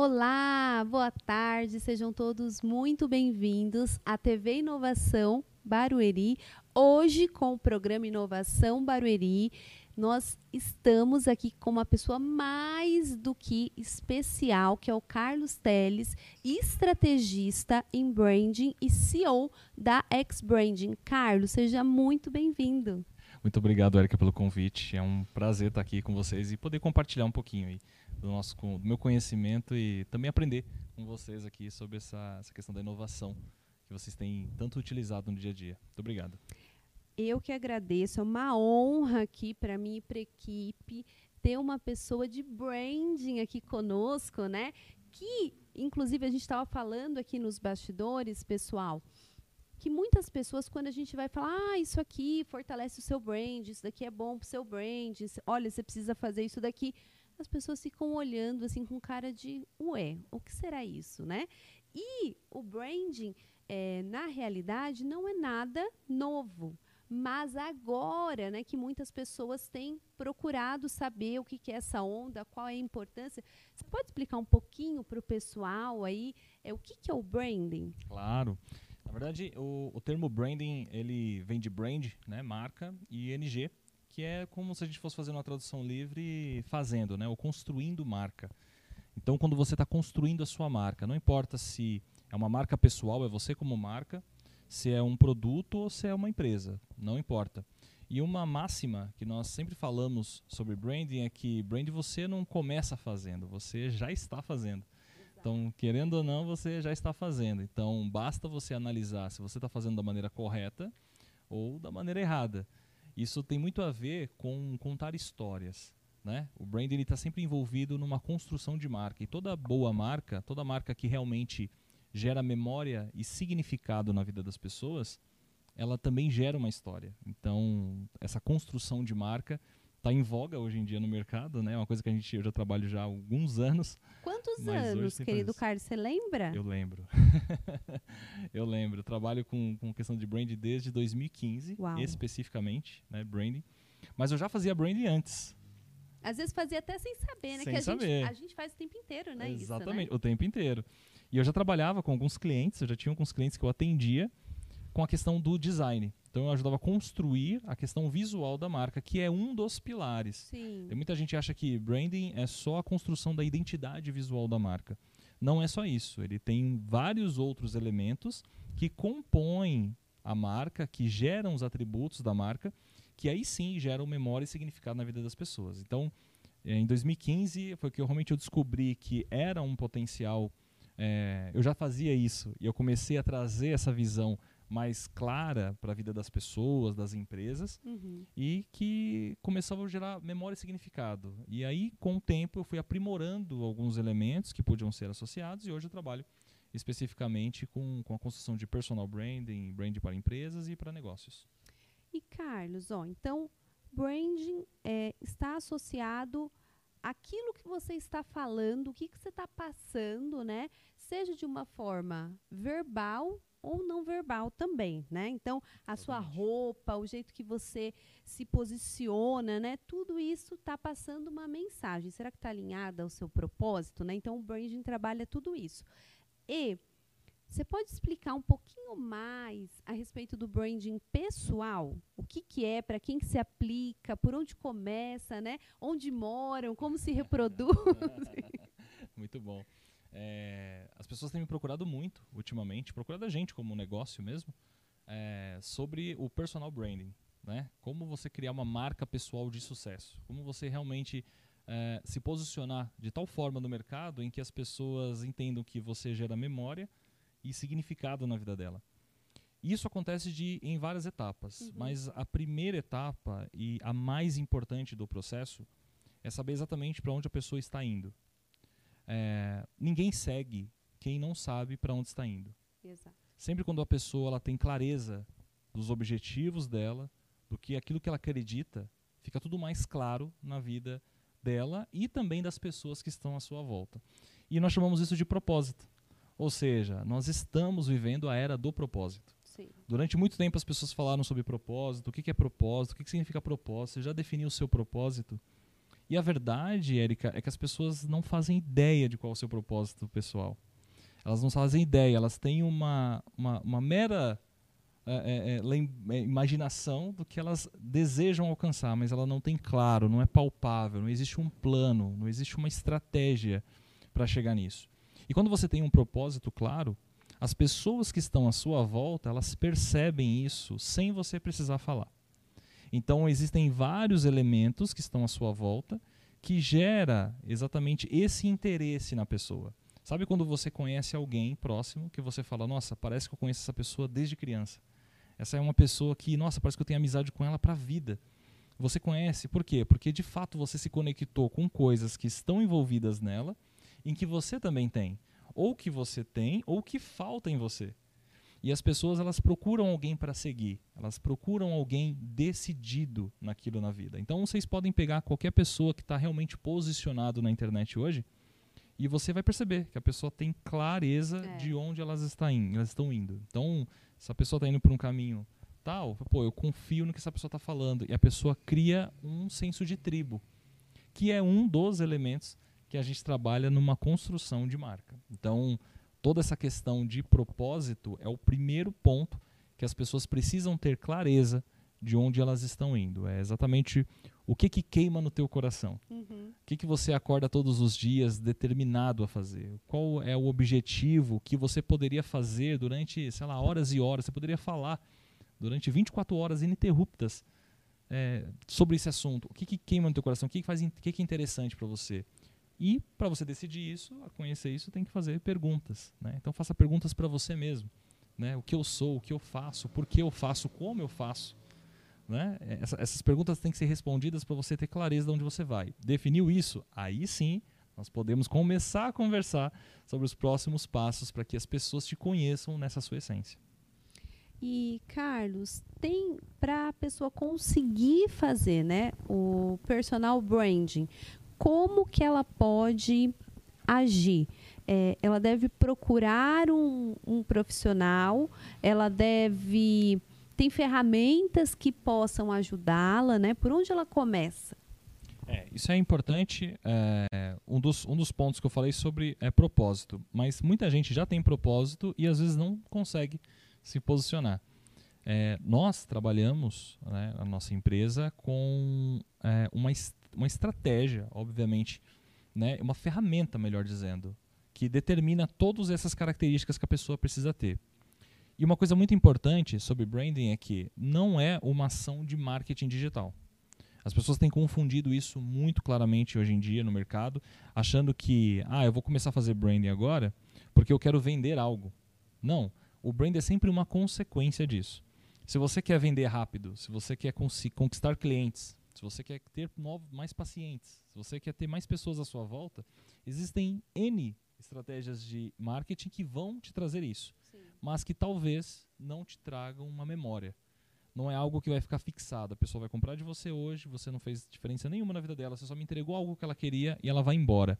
Olá, boa tarde, sejam todos muito bem-vindos à TV Inovação Barueri. Hoje, com o programa Inovação Barueri, nós estamos aqui com uma pessoa mais do que especial, que é o Carlos Teles, estrategista em branding e CEO da X Branding. Carlos, seja muito bem-vindo. Muito obrigado, Erika, pelo convite. É um prazer estar aqui com vocês e poder compartilhar um pouquinho aí do, nosso, do meu conhecimento e também aprender com vocês aqui sobre essa, essa questão da inovação que vocês têm tanto utilizado no dia a dia. Muito obrigado. Eu que agradeço, é uma honra aqui para mim e para a equipe ter uma pessoa de branding aqui conosco, né? Que, inclusive, a gente estava falando aqui nos bastidores, pessoal, que muitas pessoas, quando a gente vai falar, ah, isso aqui fortalece o seu brand, isso daqui é bom para o seu brand, olha, você precisa fazer isso daqui, as pessoas ficam olhando assim com cara de, ué, o que será isso, né? E o branding, é, na realidade, não é nada novo. Mas agora, né, que muitas pessoas têm procurado saber o que, que é essa onda, qual é a importância, você pode explicar um pouquinho para o pessoal aí é, o que, que é o branding? Claro. Na verdade, o, o termo branding ele vem de brand, né, marca, e NG, que é como se a gente fosse fazer uma tradução livre fazendo, né, ou construindo marca. Então, quando você está construindo a sua marca, não importa se é uma marca pessoal, é você como marca, se é um produto ou se é uma empresa, não importa. E uma máxima que nós sempre falamos sobre branding é que brand você não começa fazendo, você já está fazendo. Então, querendo ou não, você já está fazendo. Então, basta você analisar se você está fazendo da maneira correta ou da maneira errada. Isso tem muito a ver com contar histórias. Né? O brand está sempre envolvido numa construção de marca. E toda boa marca, toda marca que realmente gera memória e significado na vida das pessoas, ela também gera uma história. Então, essa construção de marca está em voga hoje em dia no mercado, né? É uma coisa que a gente eu já trabalho já há alguns anos. Quantos anos, querido Carlos? Você lembra? Eu lembro. eu lembro. Eu trabalho com, com questão de brand desde 2015, Uau. especificamente, né? Branding. Mas eu já fazia branding antes. Às vezes fazia até sem saber, né? Sem que a saber. Gente, a gente faz o tempo inteiro, né? Exatamente, isso, né? o tempo inteiro. E eu já trabalhava com alguns clientes, eu já tinha alguns clientes que eu atendia com a questão do design. Então eu ajudava a construir a questão visual da marca, que é um dos pilares. Sim. Tem muita gente acha que branding é só a construção da identidade visual da marca. Não é só isso. Ele tem vários outros elementos que compõem a marca, que geram os atributos da marca, que aí sim geram memória e significado na vida das pessoas. Então, eh, em 2015 foi que eu realmente eu descobri que era um potencial é, eu já fazia isso e eu comecei a trazer essa visão mais clara para a vida das pessoas, das empresas uhum. e que começava a gerar memória e significado. E aí, com o tempo, eu fui aprimorando alguns elementos que podiam ser associados e hoje eu trabalho especificamente com, com a construção de personal branding, branding para empresas e para negócios. E Carlos, ó, então branding é, está associado aquilo que você está falando, o que, que você está passando, né? Seja de uma forma verbal ou não verbal também, né? Então, a sua roupa, o jeito que você se posiciona, né? Tudo isso está passando uma mensagem. Será que está alinhada ao seu propósito, né? Então, o branding trabalha tudo isso. E você pode explicar um pouquinho mais a respeito do branding pessoal? O que, que é, para quem que se aplica, por onde começa, né? Onde moram, como se reproduz? Muito bom. É, as pessoas têm me procurado muito ultimamente, procurado a gente como negócio mesmo, é, sobre o personal branding. Né? Como você criar uma marca pessoal de sucesso. Como você realmente é, se posicionar de tal forma no mercado em que as pessoas entendam que você gera memória e significado na vida dela. Isso acontece de, em várias etapas, uhum. mas a primeira etapa e a mais importante do processo é saber exatamente para onde a pessoa está indo. É, ninguém segue quem não sabe para onde está indo. Exato. Sempre quando a pessoa ela tem clareza dos objetivos dela, do que aquilo que ela acredita, fica tudo mais claro na vida dela e também das pessoas que estão à sua volta. E nós chamamos isso de propósito. Ou seja, nós estamos vivendo a era do propósito. Sim. Durante muito tempo as pessoas falaram sobre propósito, o que é propósito, o que significa propósito, você já definiu o seu propósito. E a verdade, Érica, é que as pessoas não fazem ideia de qual é o seu propósito pessoal. Elas não fazem ideia, elas têm uma, uma, uma mera é, é, é, imaginação do que elas desejam alcançar, mas ela não tem claro, não é palpável, não existe um plano, não existe uma estratégia para chegar nisso. E quando você tem um propósito claro, as pessoas que estão à sua volta, elas percebem isso sem você precisar falar. Então existem vários elementos que estão à sua volta que gera exatamente esse interesse na pessoa. Sabe quando você conhece alguém próximo que você fala, nossa, parece que eu conheço essa pessoa desde criança. Essa é uma pessoa que, nossa, parece que eu tenho amizade com ela para a vida. Você conhece, por quê? Porque de fato você se conectou com coisas que estão envolvidas nela, em que você também tem, ou que você tem, ou que falta em você. E as pessoas elas procuram alguém para seguir, elas procuram alguém decidido naquilo na vida. Então vocês podem pegar qualquer pessoa que está realmente posicionado na internet hoje e você vai perceber que a pessoa tem clareza é. de onde elas estão indo, elas estão indo. Então, se a pessoa está indo por um caminho tal, pô, eu confio no que essa pessoa está falando e a pessoa cria um senso de tribo, que é um dos elementos que a gente trabalha numa construção de marca. Então, toda essa questão de propósito é o primeiro ponto que as pessoas precisam ter clareza de onde elas estão indo. É exatamente o que, que queima no teu coração. Uhum. O que, que você acorda todos os dias determinado a fazer? Qual é o objetivo que você poderia fazer durante, sei lá, horas e horas? Você poderia falar durante 24 horas ininterruptas é, sobre esse assunto. O que, que queima no teu coração? O que, que, faz, o que, que é interessante para você? E para você decidir isso, conhecer isso, tem que fazer perguntas. Né? Então faça perguntas para você mesmo. Né? O que eu sou, o que eu faço, por que eu faço, como eu faço. Né? Essa, essas perguntas têm que ser respondidas para você ter clareza de onde você vai. Definiu isso? Aí sim, nós podemos começar a conversar sobre os próximos passos para que as pessoas te conheçam nessa sua essência. E Carlos, tem para a pessoa conseguir fazer, né, o personal branding, como que ela pode agir? É, ela deve procurar um, um profissional, ela deve tem ferramentas que possam ajudá-la, né? Por onde ela começa? É, isso é importante. É, um, dos, um dos pontos que eu falei sobre é propósito. Mas muita gente já tem propósito e às vezes não consegue se posicionar. É, nós trabalhamos, né, a nossa empresa, com é, uma, uma estratégia, obviamente, né, uma ferramenta, melhor dizendo, que determina todas essas características que a pessoa precisa ter. E uma coisa muito importante sobre branding é que não é uma ação de marketing digital. As pessoas têm confundido isso muito claramente hoje em dia no mercado, achando que, ah, eu vou começar a fazer branding agora porque eu quero vender algo. Não, o branding é sempre uma consequência disso. Se você quer vender rápido, se você quer conquistar clientes, se você quer ter novos, mais pacientes, se você quer ter mais pessoas à sua volta, existem N estratégias de marketing que vão te trazer isso, Sim. mas que talvez não te tragam uma memória. Não é algo que vai ficar fixado. A pessoa vai comprar de você hoje, você não fez diferença nenhuma na vida dela, você só me entregou algo que ela queria e ela vai embora.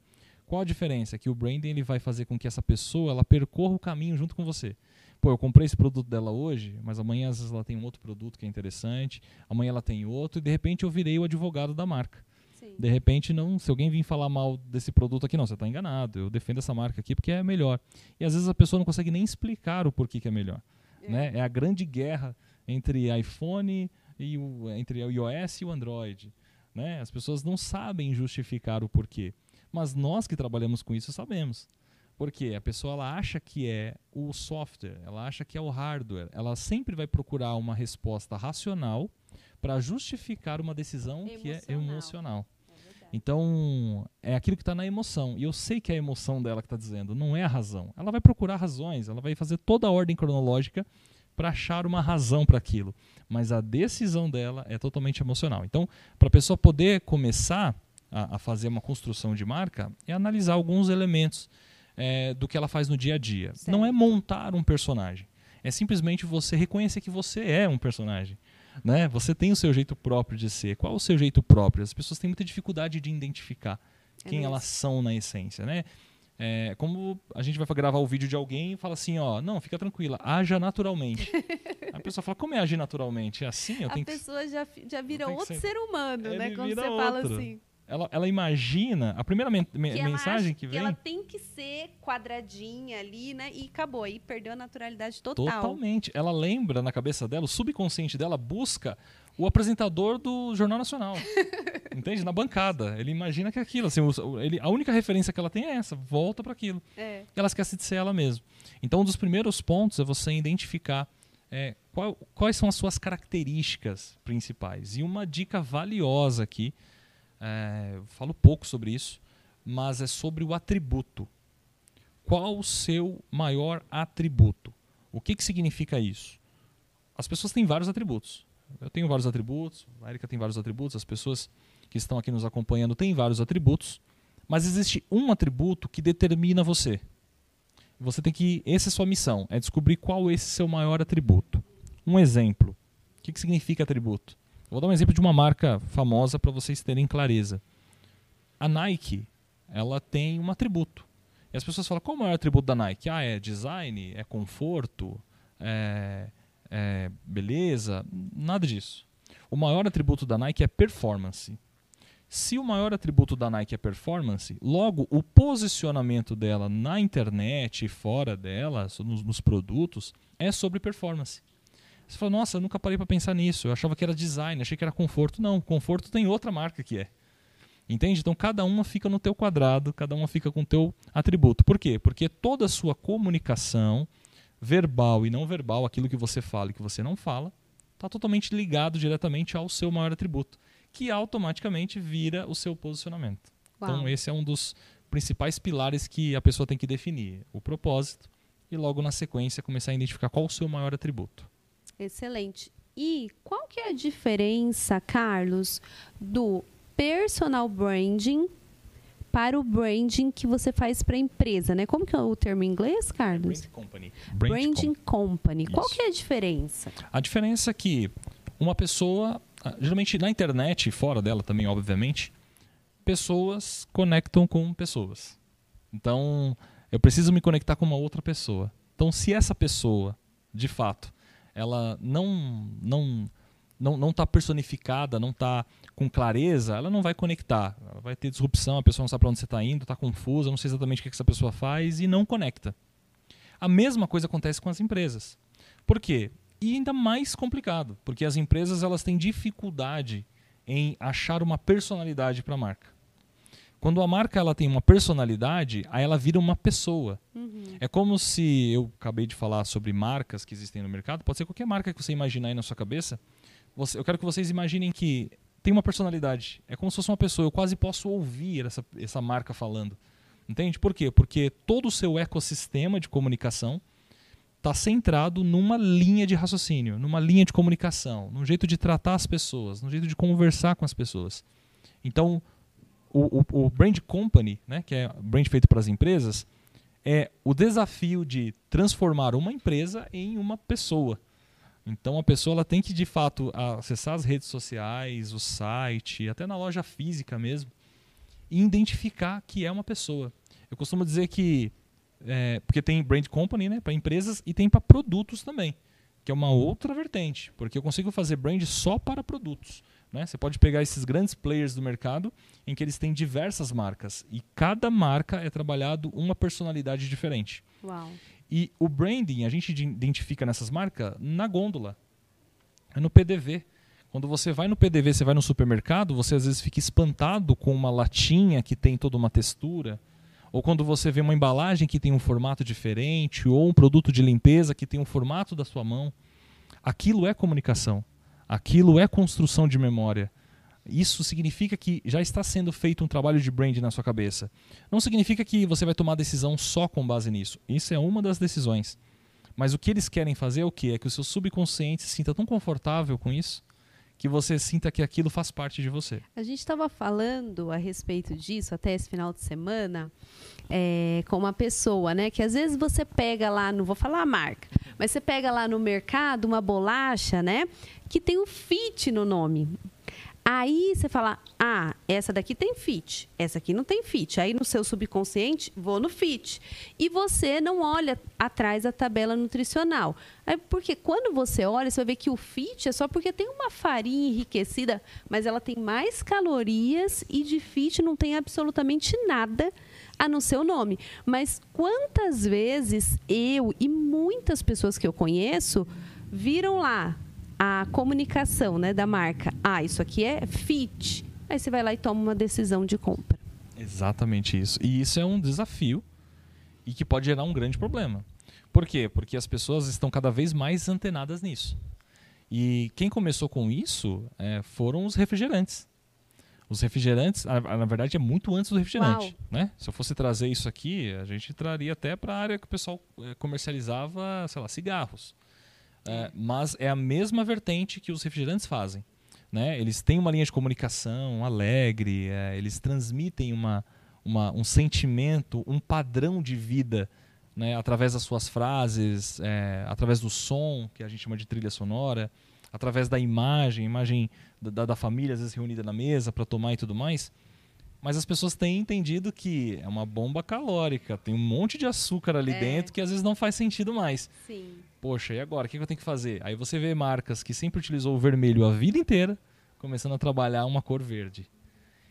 Qual a diferença? Que o branding ele vai fazer com que essa pessoa ela percorra o caminho junto com você pô, eu comprei esse produto dela hoje, mas amanhã às vezes ela tem um outro produto que é interessante, amanhã ela tem outro, e de repente eu virei o advogado da marca. Sim. De repente, não, se alguém vir falar mal desse produto aqui, não, você está enganado, eu defendo essa marca aqui porque é melhor. E às vezes a pessoa não consegue nem explicar o porquê que é melhor. É, né? é a grande guerra entre iPhone e o, entre o iOS e o Android. Né? As pessoas não sabem justificar o porquê. Mas nós que trabalhamos com isso sabemos. Porque a pessoa ela acha que é o software, ela acha que é o hardware. Ela sempre vai procurar uma resposta racional para justificar uma decisão emocional. que é emocional. É então, é aquilo que está na emoção. E eu sei que é a emoção dela que está dizendo, não é a razão. Ela vai procurar razões, ela vai fazer toda a ordem cronológica para achar uma razão para aquilo. Mas a decisão dela é totalmente emocional. Então, para a pessoa poder começar a, a fazer uma construção de marca, é analisar alguns elementos é, do que ela faz no dia a dia. Certo. Não é montar um personagem. É simplesmente você reconhecer que você é um personagem. Né? Você tem o seu jeito próprio de ser. Qual é o seu jeito próprio? As pessoas têm muita dificuldade de identificar é quem mesmo. elas são na essência. Né? É, como a gente vai gravar o vídeo de alguém e fala assim, ó, não, fica tranquila, haja naturalmente. a pessoa fala, como é agir naturalmente? É assim? Eu a tenho pessoa que... já, já vira outro ser... ser humano, né? Quando você outro. fala assim. Ela, ela imagina, a primeira men que mensagem que vem. Que ela tem que ser quadradinha ali, né? E acabou. Aí perdeu a naturalidade total. Totalmente. Ela lembra na cabeça dela, o subconsciente dela busca o apresentador do Jornal Nacional. entende? Na bancada. Ele imagina que é aquilo. Assim, ele, a única referência que ela tem é essa, volta para aquilo. É. Ela esquece de ser ela mesma. Então, um dos primeiros pontos é você identificar é, qual, quais são as suas características principais. E uma dica valiosa aqui é, falo pouco sobre isso, mas é sobre o atributo. Qual o seu maior atributo? O que, que significa isso? As pessoas têm vários atributos. Eu tenho vários atributos, a Erika tem vários atributos, as pessoas que estão aqui nos acompanhando têm vários atributos, mas existe um atributo que determina você. Você tem que. Essa é a sua missão, é descobrir qual é esse seu maior atributo. Um exemplo. O que, que significa atributo? Vou dar um exemplo de uma marca famosa para vocês terem clareza. A Nike, ela tem um atributo. E as pessoas falam, qual é o maior atributo da Nike? Ah, é design, é conforto, é, é beleza, nada disso. O maior atributo da Nike é performance. Se o maior atributo da Nike é performance, logo o posicionamento dela na internet e fora dela, nos, nos produtos, é sobre performance. Você fala, nossa, eu nunca parei para pensar nisso. Eu achava que era design, achei que era conforto. Não, conforto tem outra marca que é. Entende? Então cada uma fica no teu quadrado, cada uma fica com o teu atributo. Por quê? Porque toda a sua comunicação, verbal e não verbal, aquilo que você fala e que você não fala, está totalmente ligado diretamente ao seu maior atributo, que automaticamente vira o seu posicionamento. Então, Uau. Então esse é um dos principais pilares que a pessoa tem que definir, o propósito, e logo na sequência começar a identificar qual o seu maior atributo. Excelente. E qual que é a diferença, Carlos, do personal branding para o branding que você faz para a empresa, né? Como que é o termo em inglês, Carlos? Brand company. Brand branding com company. Isso. Qual que é a diferença? A diferença é que uma pessoa, ah, geralmente na internet e fora dela também, obviamente, pessoas conectam com pessoas. Então, eu preciso me conectar com uma outra pessoa. Então, se essa pessoa, de fato, ela não não não não está personificada, não está com clareza, ela não vai conectar. Ela vai ter disrupção, a pessoa não sabe para onde você está indo, está confusa, não sei exatamente o que essa pessoa faz e não conecta. A mesma coisa acontece com as empresas. Por quê? E ainda mais complicado, porque as empresas elas têm dificuldade em achar uma personalidade para a marca. Quando a marca ela tem uma personalidade, aí ela vira uma pessoa. Uhum. É como se eu acabei de falar sobre marcas que existem no mercado, pode ser qualquer marca que você imaginar aí na sua cabeça. Você, eu quero que vocês imaginem que tem uma personalidade. É como se fosse uma pessoa. Eu quase posso ouvir essa, essa marca falando. Entende? Por quê? Porque todo o seu ecossistema de comunicação está centrado numa linha de raciocínio, numa linha de comunicação, num jeito de tratar as pessoas, num jeito de conversar com as pessoas. Então, o, o, o brand company, né, que é brand feito para as empresas, é o desafio de transformar uma empresa em uma pessoa. Então a pessoa ela tem que de fato acessar as redes sociais, o site, até na loja física mesmo, e identificar que é uma pessoa. Eu costumo dizer que é, porque tem brand company, né, para empresas e tem para produtos também, que é uma outra vertente, porque eu consigo fazer brand só para produtos. Né? Você pode pegar esses grandes players do mercado em que eles têm diversas marcas e cada marca é trabalhado uma personalidade diferente. Uau. E o branding a gente identifica nessas marcas na gôndola, é no PDV. Quando você vai no PDV, você vai no supermercado, você às vezes fica espantado com uma latinha que tem toda uma textura, ou quando você vê uma embalagem que tem um formato diferente, ou um produto de limpeza que tem um formato da sua mão. Aquilo é comunicação. Aquilo é construção de memória. Isso significa que já está sendo feito um trabalho de brand na sua cabeça. Não significa que você vai tomar decisão só com base nisso. Isso é uma das decisões. Mas o que eles querem fazer é o quê? É que o seu subconsciente se sinta tão confortável com isso que você sinta que aquilo faz parte de você. A gente estava falando a respeito disso até esse final de semana é, com uma pessoa, né? Que às vezes você pega lá, não vou falar a marca, mas você pega lá no mercado uma bolacha, né? Que tem o fit no nome. Aí você fala, ah, essa daqui tem fit, essa aqui não tem fit. Aí no seu subconsciente, vou no fit. E você não olha atrás da tabela nutricional. É porque quando você olha, você vai ver que o fit é só porque tem uma farinha enriquecida, mas ela tem mais calorias e de fit não tem absolutamente nada a não ser o nome. Mas quantas vezes eu e muitas pessoas que eu conheço viram lá a comunicação né, da marca. Ah, isso aqui é fit. Aí você vai lá e toma uma decisão de compra. Exatamente isso. E isso é um desafio e que pode gerar um grande problema. Por quê? Porque as pessoas estão cada vez mais antenadas nisso. E quem começou com isso é, foram os refrigerantes. Os refrigerantes, na verdade, é muito antes do refrigerante. Né? Se eu fosse trazer isso aqui, a gente traria até para a área que o pessoal é, comercializava, sei lá, cigarros. É, mas é a mesma vertente que os refrigerantes fazem. Né? Eles têm uma linha de comunicação alegre, é, eles transmitem uma, uma, um sentimento, um padrão de vida né? através das suas frases, é, através do som, que a gente chama de trilha sonora, através da imagem, imagem da, da família às vezes reunida na mesa para tomar e tudo mais. Mas as pessoas têm entendido que é uma bomba calórica, tem um monte de açúcar ali é. dentro que às vezes não faz sentido mais. Sim. Poxa, e agora? O que eu tenho que fazer? Aí você vê marcas que sempre utilizou o vermelho a vida inteira, começando a trabalhar uma cor verde.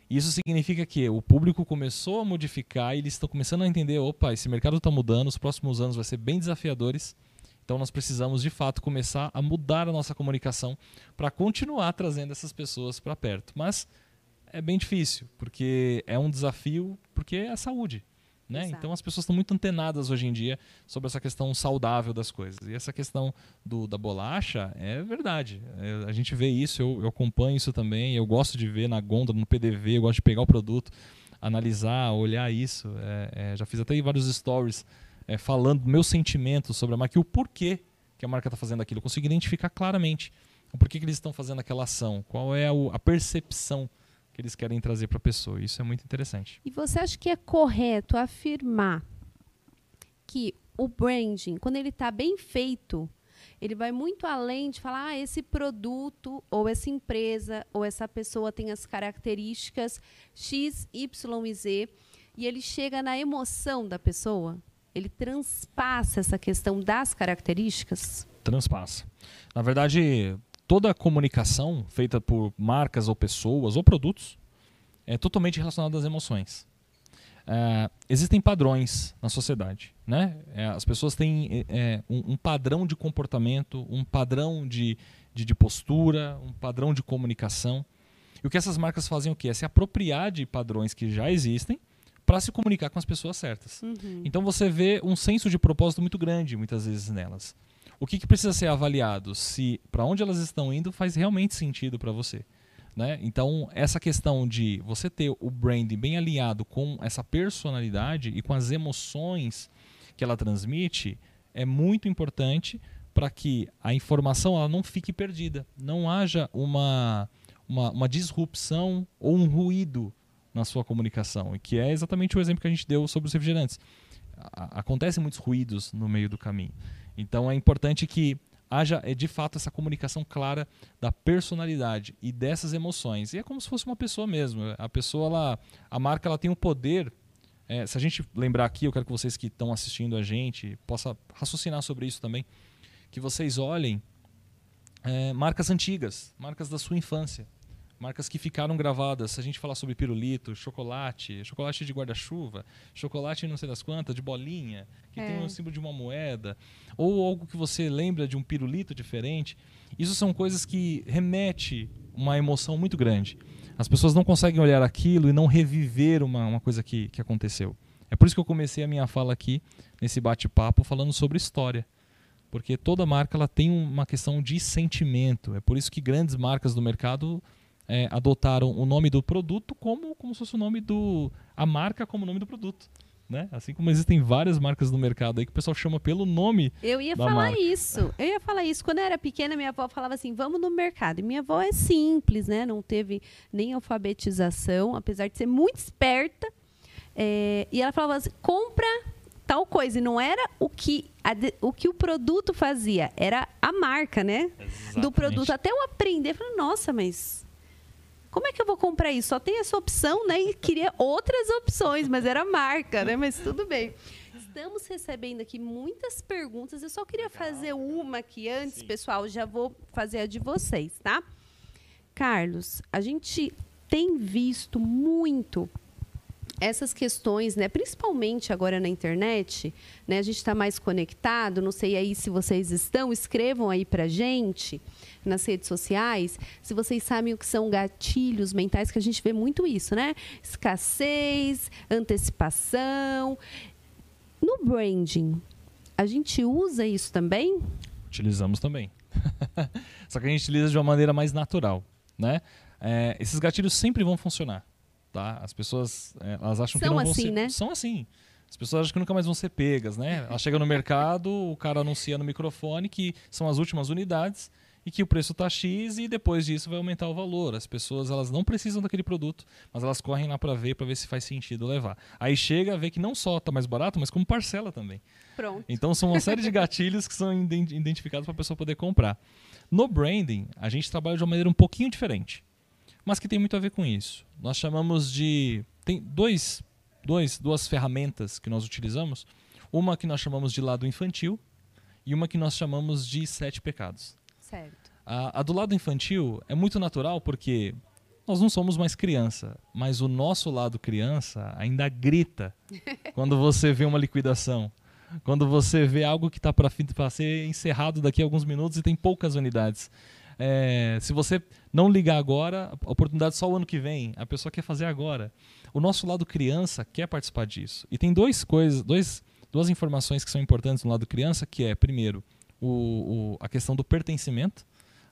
Isso significa que o público começou a modificar e eles estão começando a entender, opa, esse mercado está mudando, os próximos anos vai ser bem desafiadores. Então nós precisamos de fato começar a mudar a nossa comunicação para continuar trazendo essas pessoas para perto. Mas é bem difícil, porque é um desafio, porque é a saúde. Né? Então as pessoas estão muito antenadas hoje em dia sobre essa questão saudável das coisas. E essa questão do, da bolacha é verdade. É, a gente vê isso, eu, eu, acompanho isso também, eu gosto de ver na gôndola, no PDV, eu gosto de pegar o produto, analisar, olhar isso. É, é, já fiz até vários stories é, falando do meu sentimento sobre a marca e o porquê que a marca está fazendo aquilo. Eu consigo identificar claramente o porquê que eles estão fazendo aquela ação, qual é a, a percepção que eles querem trazer para a pessoa. Isso é muito interessante. E você acha que é correto afirmar que o branding, quando ele está bem feito, ele vai muito além de falar, ah, esse produto, ou essa empresa, ou essa pessoa tem as características X, Y e Z, e ele chega na emoção da pessoa? Ele transpassa essa questão das características? Transpassa. Na verdade, toda a comunicação feita por marcas ou pessoas ou produtos é totalmente relacionada às emoções. É, existem padrões na sociedade, né? É, as pessoas têm é, é, um, um, padrão de comportamento, um padrão de, de, de, postura, um padrão de comunicação. E o que essas marcas fazem o quê? É se apropriar de padrões que já existem para se comunicar com as pessoas certas. Uhum. Então você vê um senso de propósito muito grande muitas vezes nelas o que, que precisa ser avaliado? Se para onde elas estão indo faz realmente sentido para você. Né? Então, essa questão de você ter o branding bem alinhado com essa personalidade e com as emoções que ela transmite é muito importante para que a informação ela não fique perdida, não haja uma, uma, uma disrupção ou um ruído na sua comunicação, que é exatamente o exemplo que a gente deu sobre os refrigerantes. acontecem muitos ruídos no meio do caminho. Então é importante que haja é, de fato essa comunicação clara da personalidade e dessas emoções. E é como se fosse uma pessoa mesmo. A pessoa, ela, a marca, ela tem o um poder. É, se a gente lembrar aqui, eu quero que vocês que estão assistindo a gente possam raciocinar sobre isso também. Que vocês olhem é, marcas antigas, marcas da sua infância marcas que ficaram gravadas. Se a gente falar sobre pirulito, chocolate, chocolate de guarda-chuva, chocolate não sei das quantas, de bolinha, que é. tem o símbolo de uma moeda, ou algo que você lembra de um pirulito diferente. Isso são coisas que remete uma emoção muito grande. As pessoas não conseguem olhar aquilo e não reviver uma, uma coisa que, que aconteceu. É por isso que eu comecei a minha fala aqui, nesse bate-papo, falando sobre história porque toda marca ela tem uma questão de sentimento. É por isso que grandes marcas do mercado é, adotaram o nome do produto como, como se fosse o nome do. a marca como o nome do produto. Né? Assim como existem várias marcas no mercado aí que o pessoal chama pelo nome. Eu ia falar marca. isso. Eu ia falar isso. Quando eu era pequena, minha avó falava assim: vamos no mercado. E minha avó é simples, né? Não teve nem alfabetização, apesar de ser muito esperta. É, e ela falava assim: compra tal coisa. E não era o que, a, o que o produto fazia, era a marca, né? Exatamente. Do produto. Até eu aprender, eu falei, nossa, mas como é que eu vou comprar isso? Só tem essa opção, né? E queria outras opções, mas era marca, né? Mas tudo bem. Estamos recebendo aqui muitas perguntas. Eu só queria fazer uma aqui antes, Sim. pessoal. Já vou fazer a de vocês, tá? Carlos, a gente tem visto muito essas questões, né, principalmente agora na internet, né, a gente está mais conectado. Não sei aí se vocês estão, escrevam aí para gente nas redes sociais, se vocês sabem o que são gatilhos mentais, que a gente vê muito isso, né? Escassez, antecipação. No branding, a gente usa isso também? Utilizamos também. Só que a gente utiliza de uma maneira mais natural, né? É, esses gatilhos sempre vão funcionar, tá? As pessoas, é, elas acham são que não assim, vão ser... Né? São assim. As pessoas acham que nunca mais vão ser pegas, né? Ela chega no mercado, o cara anuncia no microfone que são as últimas unidades e que o preço está X e depois disso vai aumentar o valor. As pessoas elas não precisam daquele produto, mas elas correm lá para ver, para ver se faz sentido levar. Aí chega a ver que não só está mais barato, mas como parcela também. Pronto. Então são uma série de gatilhos que são identificados para a pessoa poder comprar. No branding, a gente trabalha de uma maneira um pouquinho diferente, mas que tem muito a ver com isso. Nós chamamos de tem dois, dois duas ferramentas que nós utilizamos. Uma que nós chamamos de lado infantil e uma que nós chamamos de sete pecados. Certo. A, a do lado infantil é muito natural porque nós não somos mais criança, mas o nosso lado criança ainda grita quando você vê uma liquidação. Quando você vê algo que está para ser encerrado daqui a alguns minutos e tem poucas unidades. É, se você não ligar agora, a oportunidade só o ano que vem. A pessoa quer fazer agora. O nosso lado criança quer participar disso. E tem dois coisas, dois, duas informações que são importantes no lado criança, que é, primeiro, o, o, a questão do pertencimento.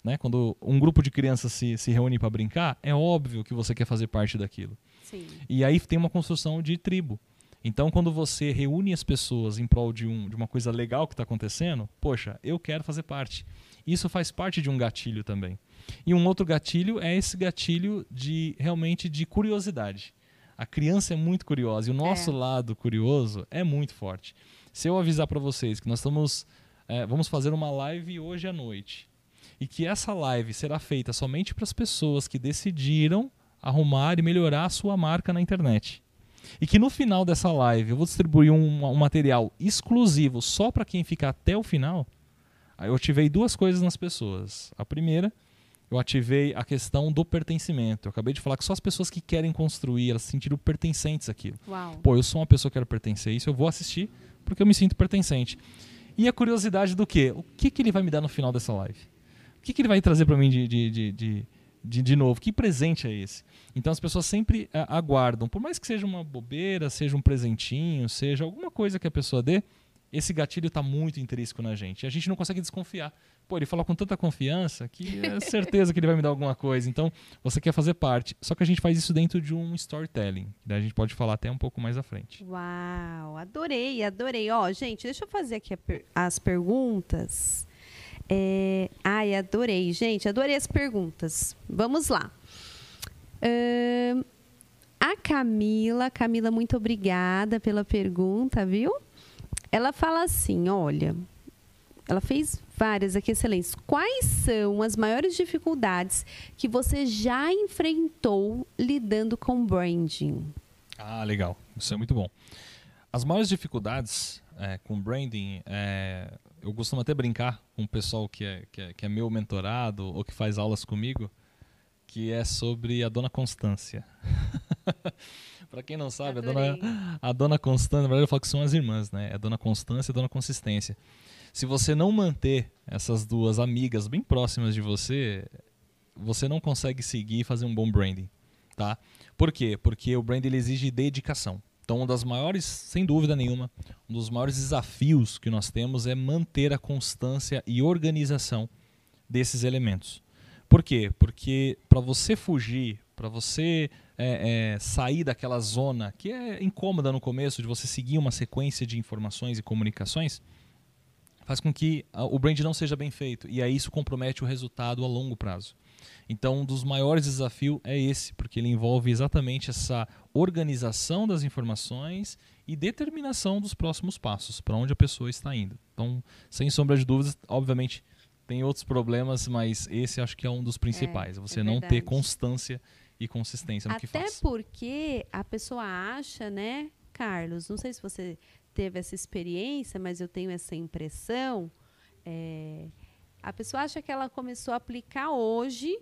Né? Quando um grupo de crianças se, se reúne para brincar, é óbvio que você quer fazer parte daquilo. Sim. E aí tem uma construção de tribo. Então, quando você reúne as pessoas em prol de, um, de uma coisa legal que está acontecendo, poxa, eu quero fazer parte. Isso faz parte de um gatilho também. E um outro gatilho é esse gatilho de realmente de curiosidade. A criança é muito curiosa e o nosso é. lado curioso é muito forte. Se eu avisar para vocês que nós estamos é, vamos fazer uma live hoje à noite. E que essa live será feita somente para as pessoas que decidiram arrumar e melhorar a sua marca na internet. E que no final dessa live eu vou distribuir um, um material exclusivo só para quem ficar até o final. Aí eu ativei duas coisas nas pessoas. A primeira, eu ativei a questão do pertencimento. Eu acabei de falar que só as pessoas que querem construir, elas se sentiram pertencentes àquilo. Uau. Pô, eu sou uma pessoa que quero pertencer a isso, eu vou assistir porque eu me sinto pertencente. E a curiosidade do quê? O que, que ele vai me dar no final dessa live? O que, que ele vai trazer para mim de, de, de, de, de, novo? Que presente é esse? Então as pessoas sempre uh, aguardam, por mais que seja uma bobeira, seja um presentinho, seja alguma coisa que a pessoa dê, esse gatilho está muito intrínseco na gente. A gente não consegue desconfiar. Pô, ele fala com tanta confiança que é certeza que ele vai me dar alguma coisa. Então, você quer fazer parte. Só que a gente faz isso dentro de um storytelling. Daí a gente pode falar até um pouco mais à frente. Uau, adorei, adorei. Ó, gente, deixa eu fazer aqui as perguntas. É... Ai, adorei, gente, adorei as perguntas. Vamos lá. Uh... A Camila, Camila, muito obrigada pela pergunta, viu? Ela fala assim: olha, ela fez várias aqui excelentes. Quais são as maiores dificuldades que você já enfrentou lidando com branding? Ah, legal. Isso é muito bom. As maiores dificuldades é, com branding, é, eu costumo até brincar com o pessoal que é, que é, que é meu mentorado ou que faz aulas comigo, que é sobre a dona Constância. Para quem não sabe, a dona, a dona Constância, na verdade eu falo que são as irmãs, né? É a dona Constância e a dona Consistência. Se você não manter essas duas amigas bem próximas de você, você não consegue seguir e fazer um bom branding, tá? Por quê? Porque o branding ele exige dedicação. Então, uma das maiores, sem dúvida nenhuma, um dos maiores desafios que nós temos é manter a constância e organização desses elementos. Por quê? Porque para você fugir, para você é, é, sair daquela zona que é incômoda no começo, de você seguir uma sequência de informações e comunicações, faz com que o brand não seja bem feito. E aí isso compromete o resultado a longo prazo. Então, um dos maiores desafios é esse, porque ele envolve exatamente essa organização das informações e determinação dos próximos passos, para onde a pessoa está indo. Então, sem sombra de dúvidas, obviamente tem outros problemas, mas esse acho que é um dos principais. É, você é não ter constância e consistência no Até que faz. porque a pessoa acha, né, Carlos? Não sei se você teve essa experiência, mas eu tenho essa impressão. é, a pessoa acha que ela começou a aplicar hoje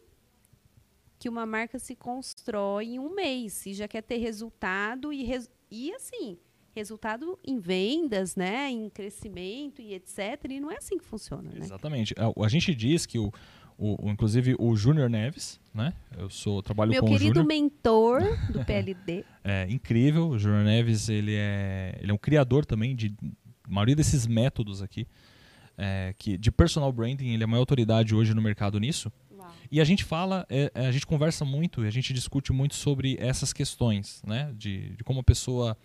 que uma marca se constrói em um mês e já quer ter resultado e, res- e assim resultado em vendas, né, em crescimento e etc. E não é assim que funciona, né? Exatamente. A, a gente diz que o, o, o- inclusive o Júnior Neves, né? Eu sou trabalho Meu com o querido Júnior. mentor do PLD. É incrível. O Júnior Neves, ele é, ele é um criador também de maioria desses métodos aqui. é, que de personal branding, ele é a maior autoridade hoje no mercado nisso. Uau. E a gente fala, é, é, a gente conversa muito, e a gente discute muito sobre essas questões, né? De, de como a pessoa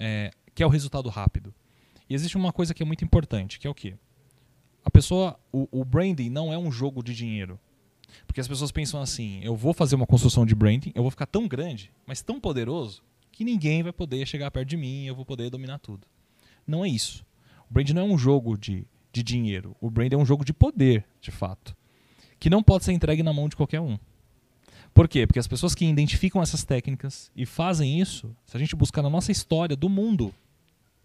é, quer o resultado rápido. E existe uma coisa que é muito importante, que é o quê? A pessoa, o, o branding não é um jogo de dinheiro. Porque as pessoas pensam assim, eu vou fazer uma construção de branding, eu vou ficar tão grande, mas tão poderoso, que ninguém vai poder chegar perto de mim, eu vou poder dominar tudo. Não é isso. O brand não é um jogo de, de dinheiro. O brand é um jogo de poder, de fato. Que não pode ser entregue na mão de qualquer um. Por quê? Porque as pessoas que identificam essas técnicas e fazem isso, se a gente buscar na nossa história do mundo,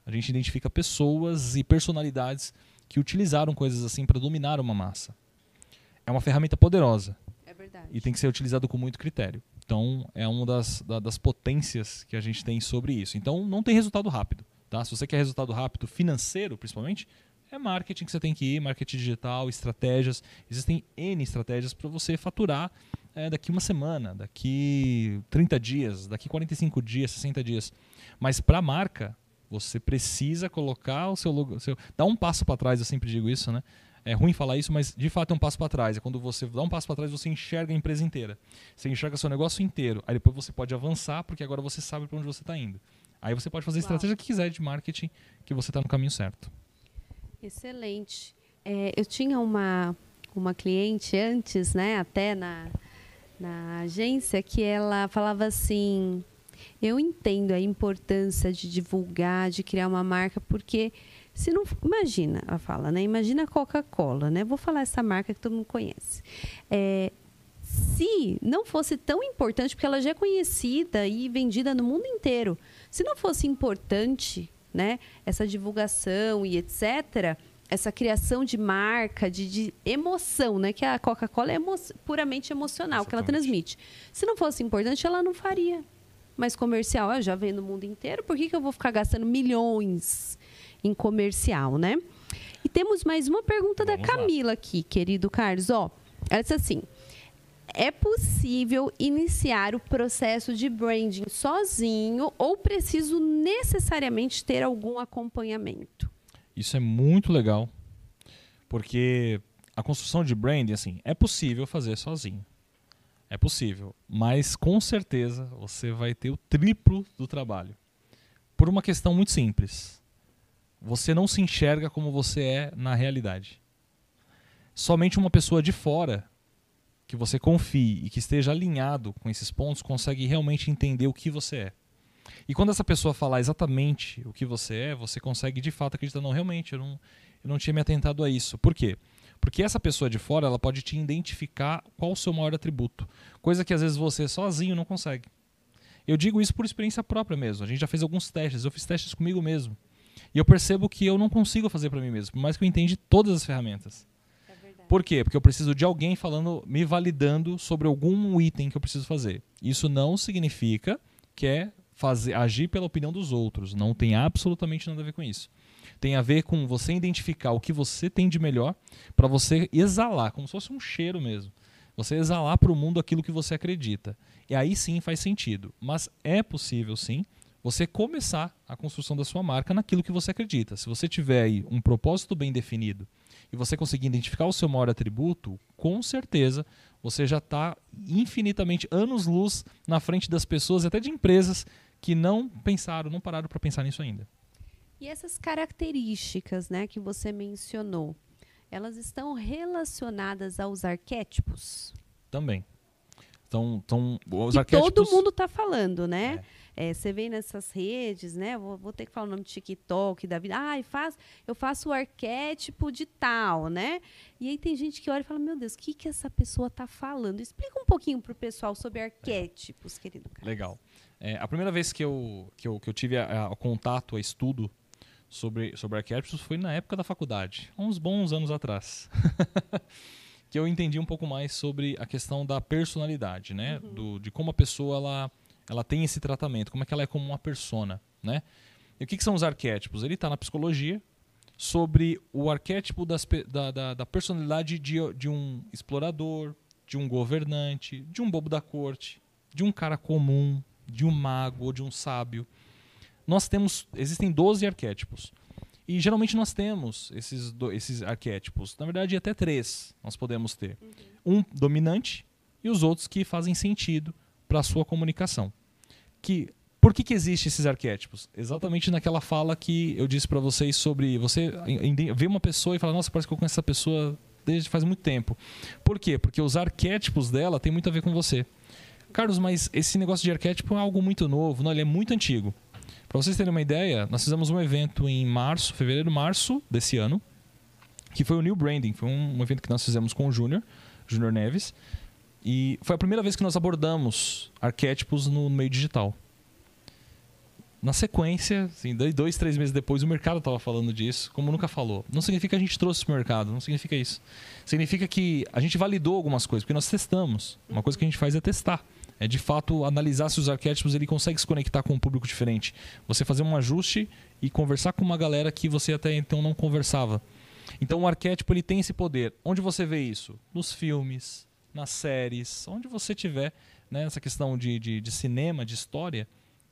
a gente identifica pessoas e personalidades que utilizaram coisas assim para dominar uma massa. É uma ferramenta poderosa É verdade. e tem que ser utilizado com muito critério. Então, é uma das, da- das potências que a gente tem sobre isso. Então, não tem resultado rápido. Tá? Se você quer resultado rápido, financeiro principalmente, é marketing que você tem que ir, marketing digital, estratégias. Existem N estratégias para você faturar eh, daqui uma semana, daqui 30 dias, daqui 45 dias, 60 dias. Mas para a marca, você precisa colocar o seu logo. Seu, dá um passo para trás, eu sempre digo isso, né? É ruim falar isso, mas de fato é um passo para trás. É quando você dá um passo para trás, você enxerga a empresa inteira. Você enxerga seu negócio inteiro. Aí depois você pode avançar, porque agora você sabe para onde você está indo. Aí você pode fazer a estratégia que quiser de marketing, que você está no caminho certo. Excelente. É, eu tinha uma, uma cliente antes, né, até na, na agência, que ela falava assim: eu entendo a importância de divulgar, de criar uma marca, porque se não. Imagina, ela fala, né? Imagina a Coca-Cola, né? Vou falar essa marca que todo mundo conhece. É, se não fosse tão importante, porque ela já é conhecida e vendida no mundo inteiro, se não fosse importante, né, essa divulgação e etc., essa criação de marca, de, de emoção, né, que a Coca-Cola é emo puramente emocional, que ela Exatamente. transmite. Se não fosse importante, ela não faria mais comercial. Eu já vendo no mundo inteiro, por que, que eu vou ficar gastando milhões em comercial, né? E temos mais uma pergunta da Vamos lá. Camila aqui, querido Carlos. Ó, ela disse assim: é possível iniciar o processo de branding sozinho ou preciso necessariamente ter algum acompanhamento? Isso é muito legal, porque a construção de branding, assim, é possível fazer sozinho. É possível, mas com certeza você vai ter o triplo do trabalho. Por uma questão muito simples. Você não se enxerga como você é na realidade. Somente uma pessoa de fora que você confie e que esteja alinhado com esses pontos consegue realmente entender o que você é. E quando essa pessoa falar exatamente o que você é, você consegue de fato acreditar, não, realmente, eu não, eu não tinha me atentado a isso. Por quê? Porque essa pessoa de fora, ela pode te identificar qual o seu maior atributo. Coisa que às vezes você sozinho não consegue. Eu digo isso por experiência própria mesmo. A gente já fez alguns testes, eu fiz testes comigo mesmo. E eu percebo que eu não consigo fazer para mim mesmo, por mais que eu entenda todas as ferramentas. É. Por quê? Porque eu preciso de alguém falando, me validando sobre algum item que eu preciso fazer. Isso não significa que é fazer, agir pela opinião dos outros. Não tem absolutamente nada a ver com isso. Tem a ver com você identificar o que você tem de melhor para você exalar, como se fosse um cheiro mesmo. Você exalar para o mundo aquilo que você acredita. E aí sim faz sentido. Mas é possível sim você começar a construção da sua marca naquilo que você acredita. Se você tiver aí um propósito bem definido e você conseguir identificar o seu maior atributo, com certeza você já está infinitamente anos-luz na frente das pessoas e até de empresas que não pensaram, não pararam para pensar nisso ainda. E essas características, né, que você mencionou, elas estão relacionadas aos arquétipos? Também. Então, então os que arquétipos... todo mundo está falando, né? É, você vê nessas redes, né? Vou, vou, ter que falar o nome de TikTok, da vida. Ah, faz, eu faço o arquétipo de tal, né? E aí tem gente que olha e fala, meu Deus, o que, que essa pessoa está falando? Explica um pouquinho para o pessoal sobre arquétipos, querido Carlos. Legal. É, a primeira vez que eu, que eu, que eu tive o contato, a estudo sobre, sobre arquétipos foi na época da faculdade, uns bons anos atrás. que eu entendi um pouco mais sobre a questão da personalidade, né? Uhum. Do, de como a pessoa ela, ela tem esse tratamento, como é que ela é como uma persona, né? E o que, que são os arquétipos? Ele está na psicologia sobre o arquétipo das, da, da, da, personalidade de, de um explorador, de um governante, de um bobo da corte, de um cara comum, de um mago ou de um sábio. Nós temos, existem 12 arquétipos. E geralmente nós temos esses, do, esses arquétipos. Na verdade, até três nós podemos ter. Uhum. Um dominante e os outros que fazem sentido para a sua comunicação. Que por que, que existem esses arquétipos? Exatamente naquela fala que eu disse para vocês sobre você ver uma pessoa e falar, nossa, parece que eu conheço essa pessoa desde faz muito tempo. Por quê? Porque os arquétipos dela têm muito a ver com você. Carlos, mas esse negócio de arquétipo é algo muito novo. Não, ele é muito antigo. Para vocês terem uma ideia, nós fizemos um evento em março, fevereiro, março desse ano, que foi o New Branding. Foi um, evento que nós fizemos com o Júnior, Júnior Neves. E foi a primeira vez que nós abordamos arquétipos no meio digital. Na sequência, assim, dois, três meses depois, o mercado estava falando disso, como nunca falou. Não significa que a gente trouxe para o mercado, não significa isso. Significa que a gente validou algumas coisas, porque nós testamos. Uma coisa que a gente faz é testar é de fato analisar se os arquétipos ele consegue se conectar com um público diferente. Você fazer um ajuste e conversar com uma galera que você até então não conversava. Então o arquétipo ele tem esse poder. Onde você vê isso? Nos filmes, nas séries, onde você tiver né, nessa questão de, de, de, cinema, de história,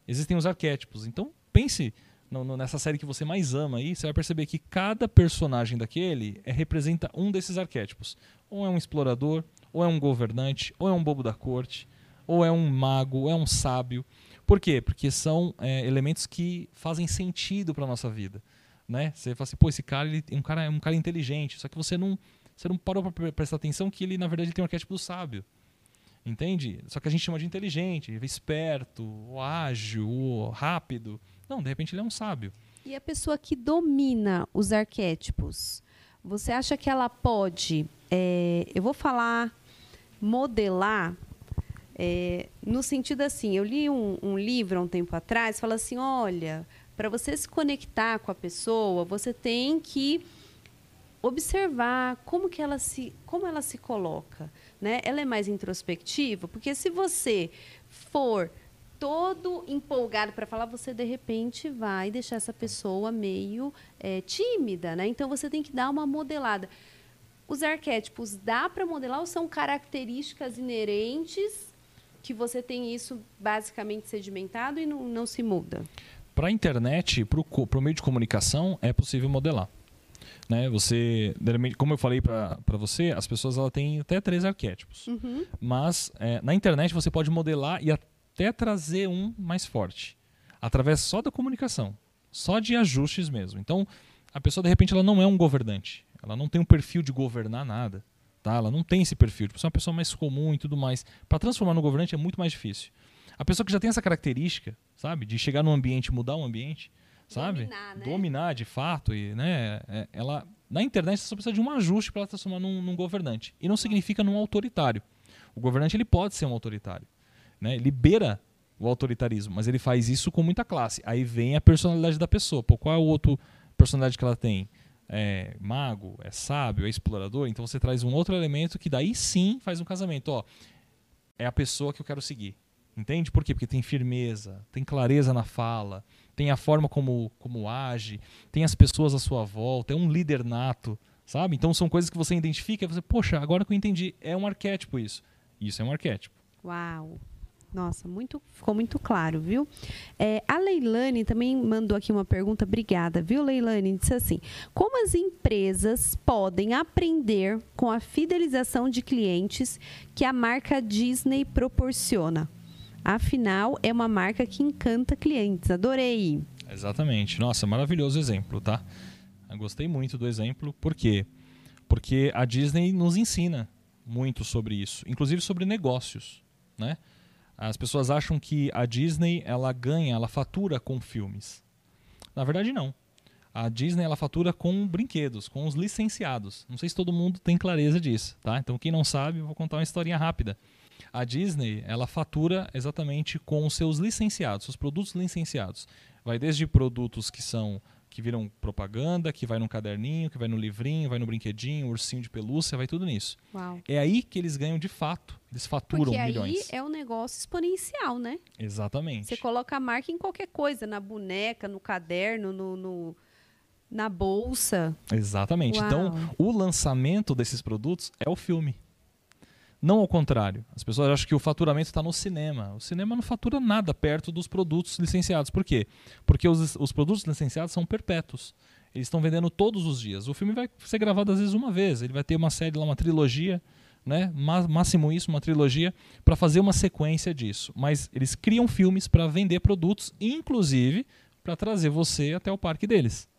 existem os arquétipos. Então pense no, no, nessa série que você mais ama aí, você vai perceber que cada personagem daquele é, representa um desses arquétipos. Ou é um explorador, ou é um governante, ou é um bobo da corte, ou é um mago, ou é um sábio. Por quê? Porque são é, elementos que fazem sentido para nossa vida. Né? Você fala assim, pô, esse cara, ele, um cara é um cara inteligente, só que você não, você não parou para prestar atenção que ele, na verdade, tem um arquétipo do sábio. Entende? Só que a gente chama de inteligente, esperto, ágil, rápido. Não, de repente ele é um sábio. E a pessoa que domina os arquétipos, você acha que ela pode, é, eu vou falar, modelar é, no sentido assim, eu li um, um livro há um tempo atrás, fala assim, olha, para você se conectar com a pessoa, você tem que observar como que ela se, como ela se coloca, né? Ela é mais introspectiva, porque se você for todo empolgado para falar, você de repente vai deixar essa pessoa meio é, tímida, né? Então você tem que dar uma modelada. Os arquétipos dá para modelar ou são características inerentes que você tem isso basicamente sedimentado e não, não se muda? Para a internet, para o meio de comunicação, é possível modelar. Né? Você, como eu falei para você, as pessoas ela têm até três arquétipos. Uhum. Mas é, na internet você pode modelar e até trazer um mais forte. Através só da comunicação. Só de ajustes mesmo. Então, a pessoa, de repente, ela não é um governante. Ela não tem um perfil de governar nada. Tá? Ela não tem esse perfil, tipo, é uma pessoa mais comum e tudo mais. Para transformar no governante é muito mais difícil. A pessoa que já tem essa característica, sabe, de chegar no ambiente, mudar o ambiente, sabe, dominar, né? dominar de fato e, né, é, ela na internet você só precisa de um ajuste para ela transformar num, num, governante. E não significa num autoritário. O governante ele pode ser um autoritário, né? Libera o autoritarismo, mas ele faz isso com muita classe. Aí vem a personalidade da pessoa. Pô, qual é o outro personalidade que ela tem? É mago, é sábio, é explorador, então você traz um outro elemento que daí sim faz um casamento. Ó, é a pessoa que eu quero seguir. Entende? Por quê? Porque tem firmeza, tem clareza na fala, tem a forma como, como age, tem as pessoas à sua volta, é um líder nato, sabe? Então são coisas que você identifica e você, poxa, agora que eu entendi, é um arquétipo isso. Isso é um arquétipo. Uau! Nossa, muito, ficou muito claro, viu? É, a Leilane também mandou aqui uma pergunta, obrigada, viu, Leilane? Disse assim: como as empresas podem aprender com a fidelização de clientes que a marca Disney proporciona? Afinal, é uma marca que encanta clientes. Adorei. Exatamente. Nossa, maravilhoso exemplo, tá? Eu gostei muito do exemplo. Por quê? Porque a Disney nos ensina muito sobre isso, inclusive sobre negócios, né? As pessoas acham que a Disney ela ganha, ela fatura com filmes. Na verdade, não. A Disney ela fatura com brinquedos, com os licenciados. Não sei se todo mundo tem clareza disso, tá? Então quem não sabe, eu vou contar uma historinha rápida. A Disney ela fatura exatamente com os seus licenciados, seus produtos licenciados. Vai desde produtos que são que viram propaganda, que vai no caderninho, que vai no livrinho, vai no brinquedinho, ursinho de pelúcia, vai tudo nisso. Uau. É aí que eles ganham de fato. Eles faturam Porque milhões. aí é um negócio exponencial, né? Exatamente. Você coloca a marca em qualquer coisa, na boneca, no caderno, no, no- na bolsa. Exatamente. Então, Uau. o lançamento desses produtos é o filme. Não ao contrário. As pessoas acham que o faturamento está no cinema. O cinema não fatura nada perto dos produtos licenciados. Por quê? Porque os, os produtos licenciados são perpétuos. Eles estão vendendo todos os dias. O filme vai ser gravado às vezes uma vez. Ele vai ter uma série lá, uma trilogia, né? Máximo isso, uma trilogia, para fazer uma sequência disso. Mas eles criam filmes para vender produtos, inclusive para trazer você até o parque deles.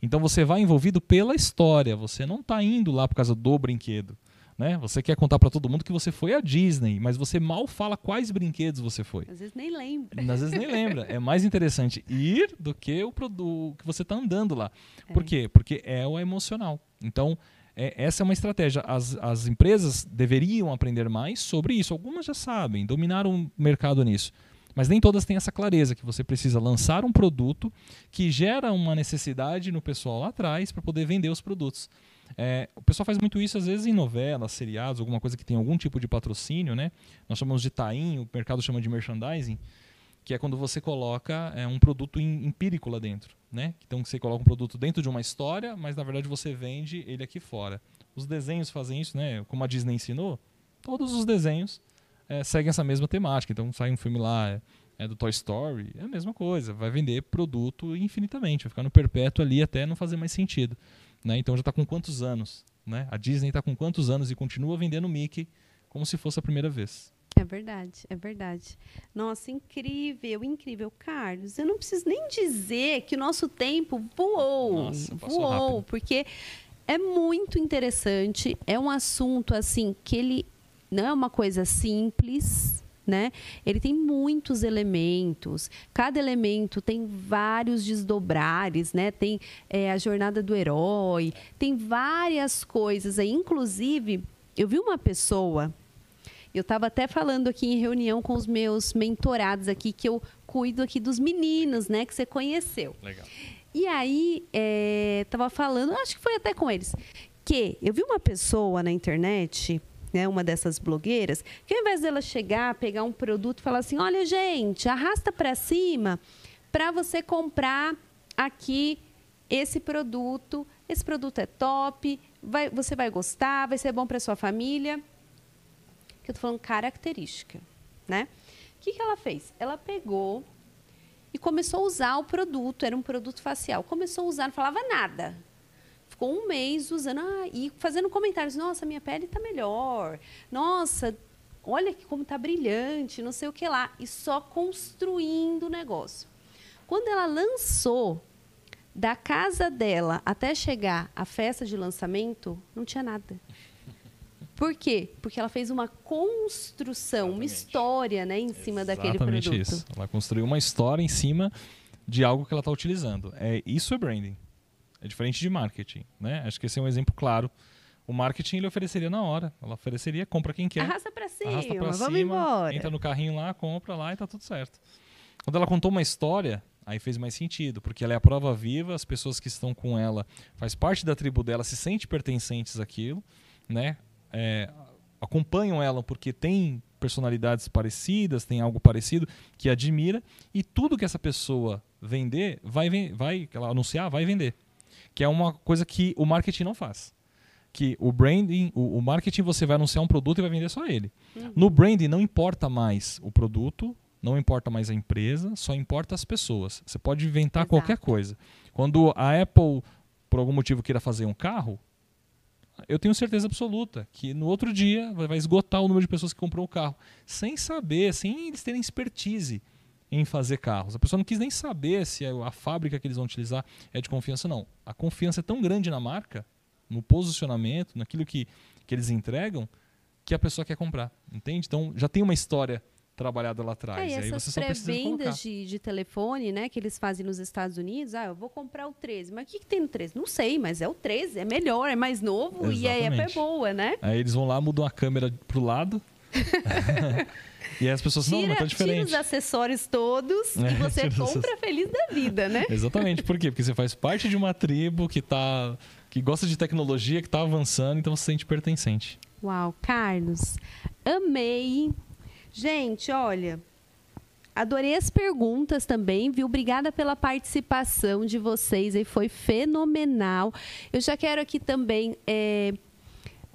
Então você vai envolvido pela história, você não está indo lá por causa do brinquedo. Né? Você quer contar para todo mundo que você foi à Disney, mas você mal fala quais brinquedos você foi. Às vezes nem lembra. Às vezes nem lembra. É mais interessante ir do que o produto que você está andando lá. Por É. quê? Porque é o emocional. Então, é- essa é uma estratégia. As, as empresas deveriam aprender mais sobre isso. Algumas já sabem, dominaram o mercado nisso. Mas nem todas têm essa clareza que você precisa lançar um produto que gera uma necessidade no pessoal lá atrás para poder vender os produtos. É, o pessoal faz muito isso às vezes em novelas, seriados, alguma coisa que tem algum tipo de patrocínio, né? Nós chamamos de tain, o mercado chama de merchandising, que é quando você coloca é, um produto em- empírico lá dentro, né? Então você coloca um produto dentro de uma história, mas na verdade você vende ele aqui fora. Os desenhos fazem isso, né? Como a Disney ensinou, todos os desenhos é, seguem essa mesma temática. Então sai um filme lá é, é do Toy Story, é a mesma coisa, vai vender produto infinitamente, vai ficar no perpétuo ali até não fazer mais sentido. Né? Então já está com quantos anos? Né? A Disney está com quantos anos e continua vendendo Mickey como se fosse a primeira vez. É verdade, é verdade. Nossa, incrível, incrível. Carlos, eu não preciso nem dizer que o nosso tempo voou. Nossa, voou, rápido. porque é muito interessante. É um assunto, assim, que ele não é uma coisa simples. Né? Ele tem muitos elementos. Cada elemento tem vários desdobrares, né? Tem é, a jornada do herói, tem várias coisas aí. Inclusive, eu vi uma pessoa eu estava até falando aqui em reunião com os meus mentorados aqui, que eu cuido aqui dos meninos, né? Que você conheceu. Legal. E aí, estava falando, acho que foi até com eles, que eu vi uma pessoa na internet, né, uma dessas blogueiras, que ao invés dela chegar, pegar um produto e falar assim, olha, gente, arrasta para cima para você comprar aqui esse produto. Esse produto é top, vai, você vai gostar, vai ser bom para sua família. Que eu tô falando característica, né? O que, que ela fez? Ela pegou e começou a usar o produto, era um produto facial. Começou a usar, não falava nada. Ficou um mês usando ah, e fazendo comentários. Nossa, minha pele está melhor. Nossa, olha que como está brilhante, não sei o que lá. E só construindo o negócio. Quando ela lançou, da casa dela até chegar à festa de lançamento, não tinha nada. Por quê? Porque ela fez uma construção, uma Exatamente. história né, em cima daquele Exatamente produto. isso. Ela construiu uma história em cima de algo que ela está utilizando. É, isso é branding. É diferente de marketing. Né? Acho que esse é um exemplo claro. O marketing ele ofereceria na hora. Ela ofereceria, compra quem quer. Arrasta pra cima, arrasta pra vamos cima, embora. entra no carrinho lá, compra lá e tá tudo certo. Quando ela contou uma história, aí fez mais sentido, porque ela é a prova viva, as pessoas que estão com ela faz parte da tribo dela, se sente pertencentes àquilo, né? É, acompanham ela porque tem personalidades parecidas, tem algo parecido que admira e tudo que essa pessoa vender vai vai que ela anunciar vai vender, que é uma coisa que o marketing não faz. Que o branding, o, o marketing você vai anunciar um produto e vai vender só ele. Uhum. No branding não importa mais o produto, não importa mais a empresa, só importa as pessoas. Você pode inventar Exato. qualquer coisa. Quando a Apple, por algum motivo, queira fazer um carro, eu tenho certeza absoluta que no outro dia vai esgotar o número de pessoas que comprou o carro, sem saber, sem eles terem expertise em fazer carros. A pessoa não quis nem saber se a fábrica que eles vão utilizar é de confiança, não. A confiança é tão grande na marca, no posicionamento, naquilo que, que eles entregam, que a pessoa quer comprar, entende? Então já tem uma história trabalhado lá atrás. É, e aí essas você só precisa colocar. pré-vendas de, de telefone, né, que eles fazem nos Estados Unidos, ah, eu vou comprar o 13, mas o que, que tem no 13? Não sei, mas é o 13, é melhor, é mais novo e a app é Exatamente. boa, né? Aí eles vão lá, mudam a câmera pro lado. e aí as pessoas, não, Tira, mas tá tira diferente. os acessórios todos É, e você tira os compra feliz da vida, né? Exatamente. Por quê? Porque você faz parte de uma tribo que tá que gosta de tecnologia, que tá avançando, então você se sente pertencente. Uau, Carlos, amei. Gente, olha, adorei as perguntas também, viu? Obrigada pela participação de vocês aí, foi fenomenal. Eu já quero aqui também é,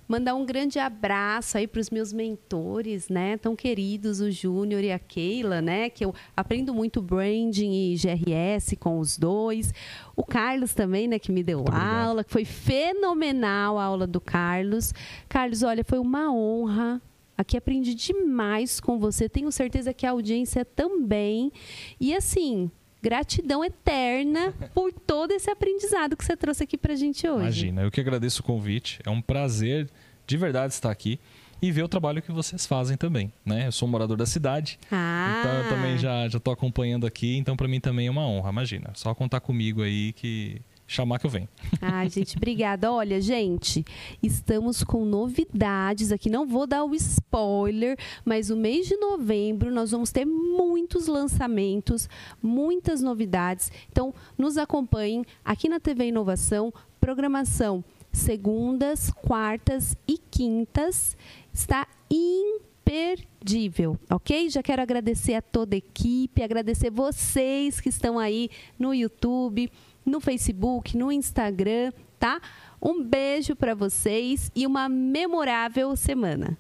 mandar um grande abraço aí para os meus mentores, né? Tão queridos, o Júnior e a Keila, né? Que eu aprendo muito branding e GRS com os dois. O Carlos também, né? Que me deu Muito obrigado. aula, que foi fenomenal a aula do Carlos. Carlos, olha, foi uma honra. Aqui aprendi demais com você. Tenho certeza que a audiência também. E assim, gratidão eterna por todo esse aprendizado que você trouxe aqui pra gente hoje. Imagina, eu que agradeço o convite. É um prazer de verdade estar aqui e ver o trabalho que vocês fazem também, né? Eu sou um morador da cidade, Ah, então eu também já já tô acompanhando aqui, então para mim também é uma honra, imagina. Só contar comigo aí que chamar que eu venho. Ai, gente, obrigada. Olha, gente, estamos com novidades aqui. Não vou dar o spoiler, mas o mês de novembro nós vamos ter muitos lançamentos, muitas novidades. Então, nos acompanhem aqui na TV Inovação, programação segundas, quartas e quintas. Está imperdível, ok? Já quero agradecer a toda a equipe, agradecer vocês que estão aí no YouTube, no Facebook, no Instagram, tá? Um beijo para vocês e uma memorável semana.